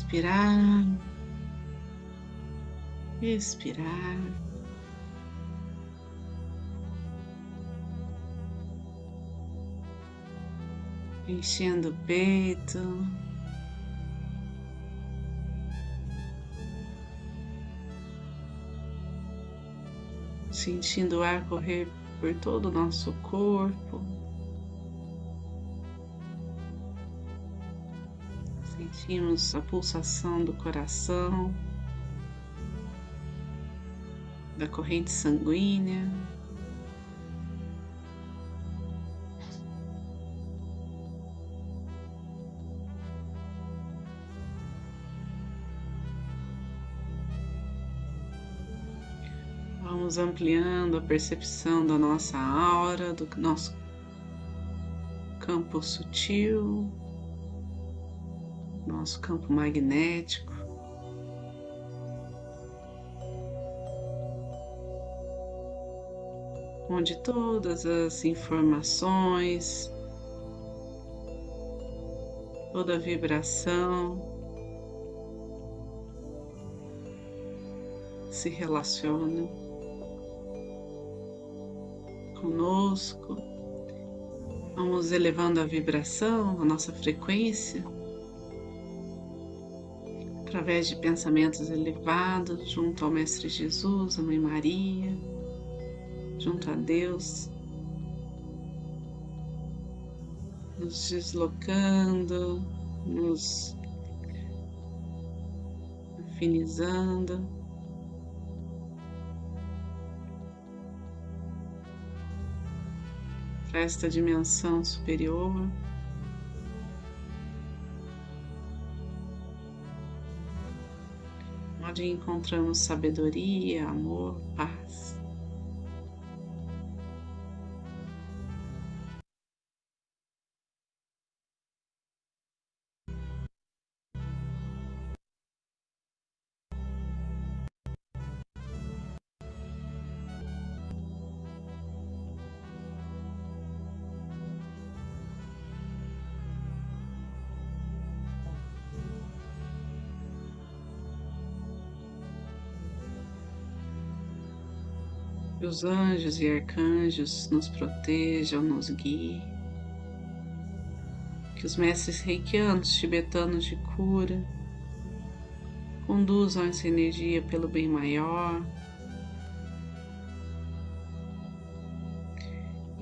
Inspirar, expirar. Enchendo o peito. Sentindo o ar correr por todo o nosso corpo. Sentimos a pulsação do coração, da corrente sanguínea. Vamos ampliando a percepção da nossa aura, do nosso campo sutil nosso campo magnético. Onde todas as informações, toda a vibração se relaciona conosco. Vamos elevando a vibração, a nossa frequência através de pensamentos elevados junto ao Mestre Jesus, a Mãe Maria, junto a Deus, nos deslocando, nos afinizando. Para esta dimensão superior. Onde encontramos sabedoria, amor, paz. Que os anjos e arcanjos nos protejam, nos guiem. Que os mestres reikianos tibetanos de cura conduzam essa energia pelo bem maior.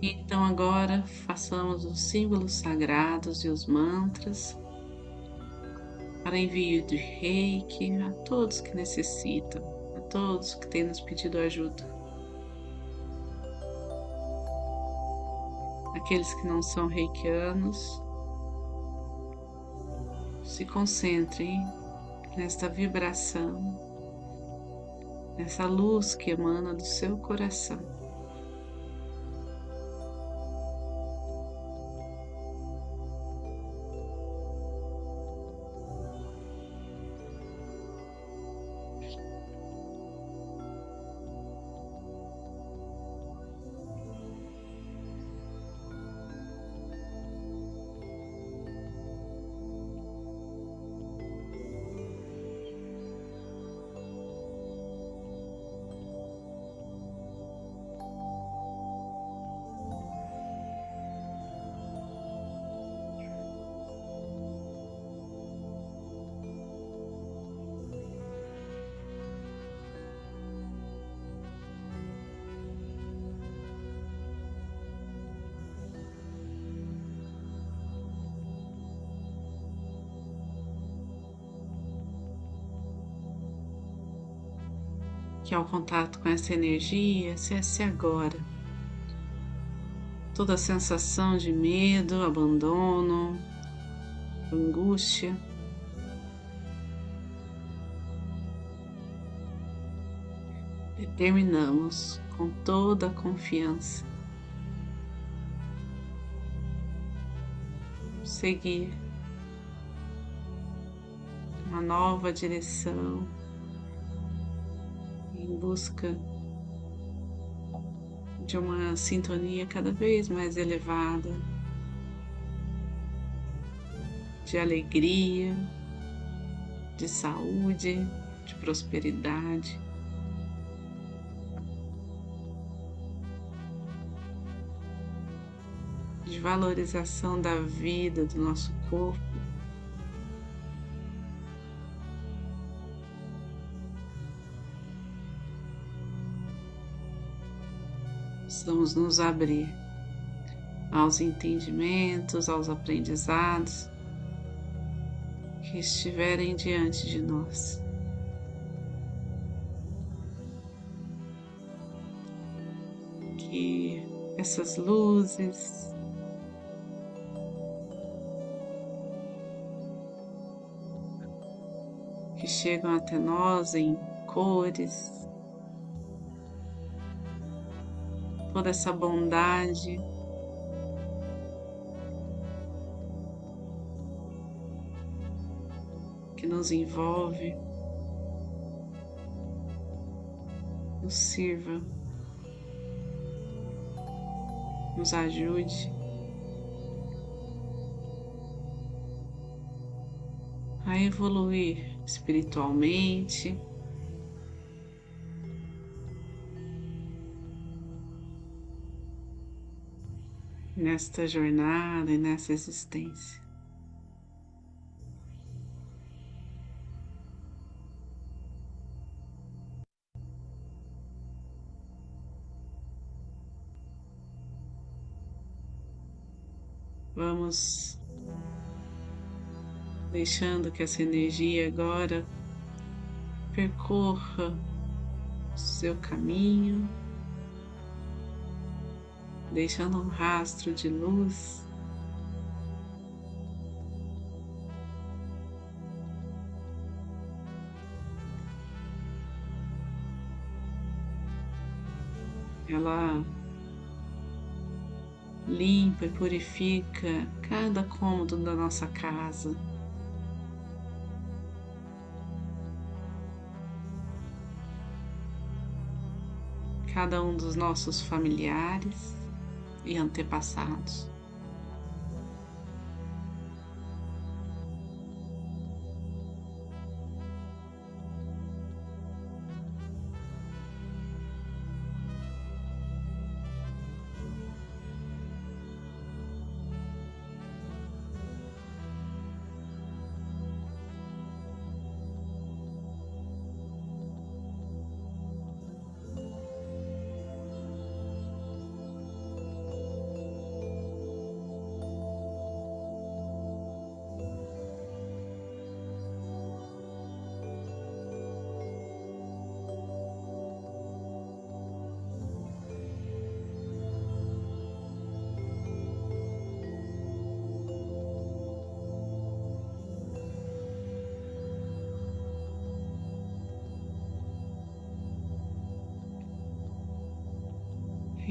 Então agora façamos os símbolos sagrados e os mantras para envio de reiki a todos que necessitam, a todos que têm nos pedido ajuda. Aqueles que não são reikianos, se concentrem nesta vibração, nessa luz que emana do seu coração. Que ao contato com essa energia cesse agora. Toda sensação de medo, abandono, angústia. Determinamos com toda a confiança seguir uma nova direção busca de uma sintonia cada vez mais elevada, de alegria, de saúde, de prosperidade. De valorização da vida, do nosso corpo. Precisamos nos abrir aos entendimentos, aos aprendizados que estiverem diante de nós. Que essas luzes que chegam até nós em cores, toda essa bondade. Nos envolve, nos sirva, nos ajude. A evoluir espiritualmente. Nesta jornada e nessa existência. Vamos deixando que essa energia agora percorra o seu caminho, deixando um rastro de luz. Ela limpa e purifica cada cômodo da nossa casa. Cada um dos nossos familiares e antepassados.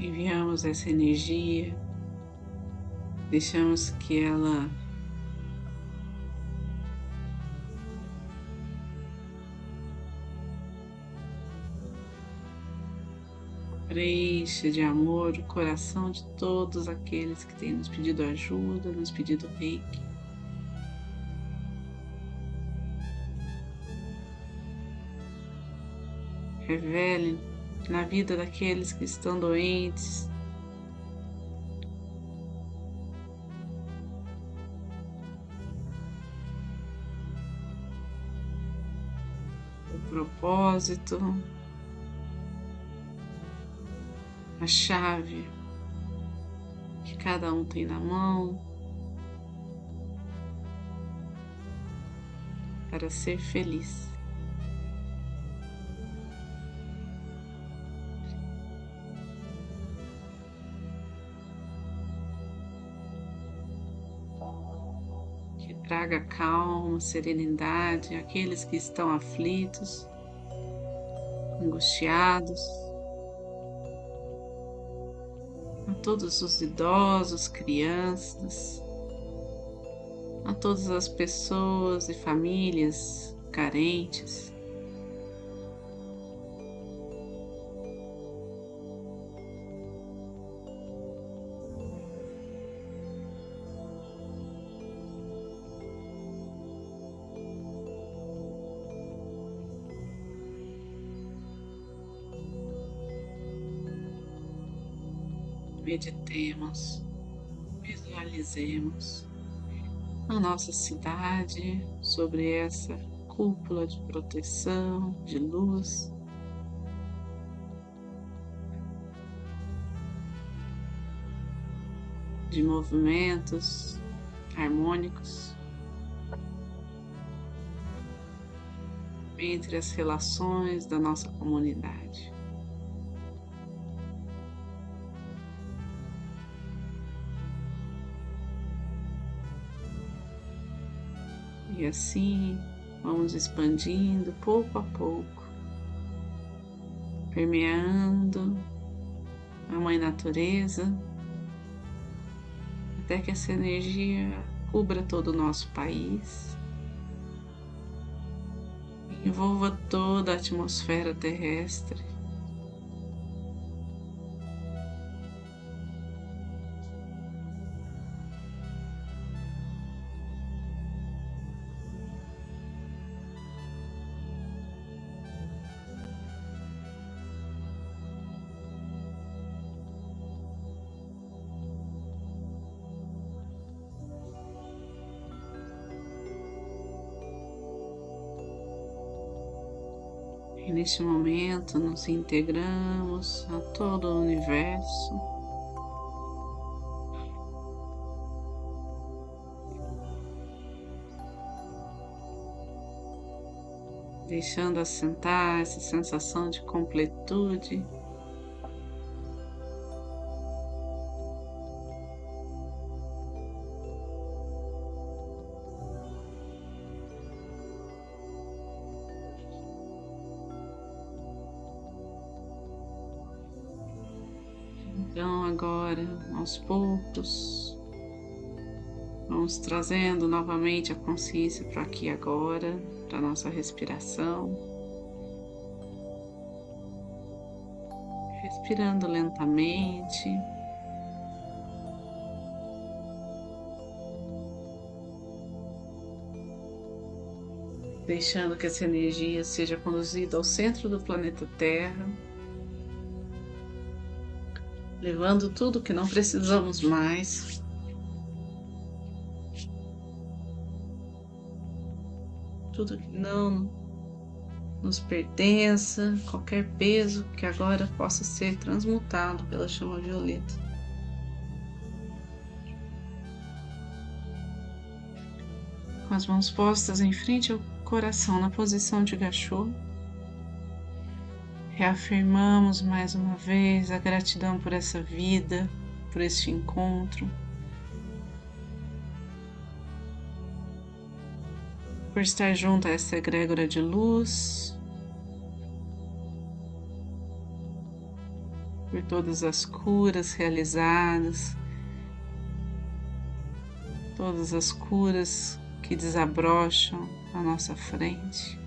Enviamos essa energia, deixamos que ela preencha de amor o coração de todos aqueles que têm nos pedido ajuda, nos pedido reiki. Revele na vida daqueles que estão doentes. O propósito, a chave que cada um tem na mão para ser feliz. Traga calma, serenidade àqueles que estão aflitos, angustiados, a todos os idosos, crianças, a todas as pessoas e famílias carentes. Meditemos, visualizemos a nossa cidade sobre essa cúpula de proteção, de luz. De movimentos harmônicos entre as relações da nossa comunidade. E assim vamos expandindo pouco a pouco, permeando a Mãe Natureza, até que essa energia cubra todo o nosso país, envolva toda a atmosfera terrestre. E neste momento nos integramos a todo o universo. Deixando assentar essa sensação de completude. Então, agora, aos poucos, vamos trazendo novamente a consciência para aqui agora, para nossa respiração. Respirando lentamente. Deixando que essa energia seja conduzida ao centro do planeta Terra levando tudo que não precisamos mais. Tudo que não nos pertença, qualquer peso que agora possa ser transmutado pela chama violeta. Com as mãos postas em frente ao coração na posição de gachô, Reafirmamos mais uma vez a gratidão por essa vida, por este encontro, por estar junto a essa egrégora de luz, por todas as curas realizadas, todas as curas que desabrocham à nossa frente.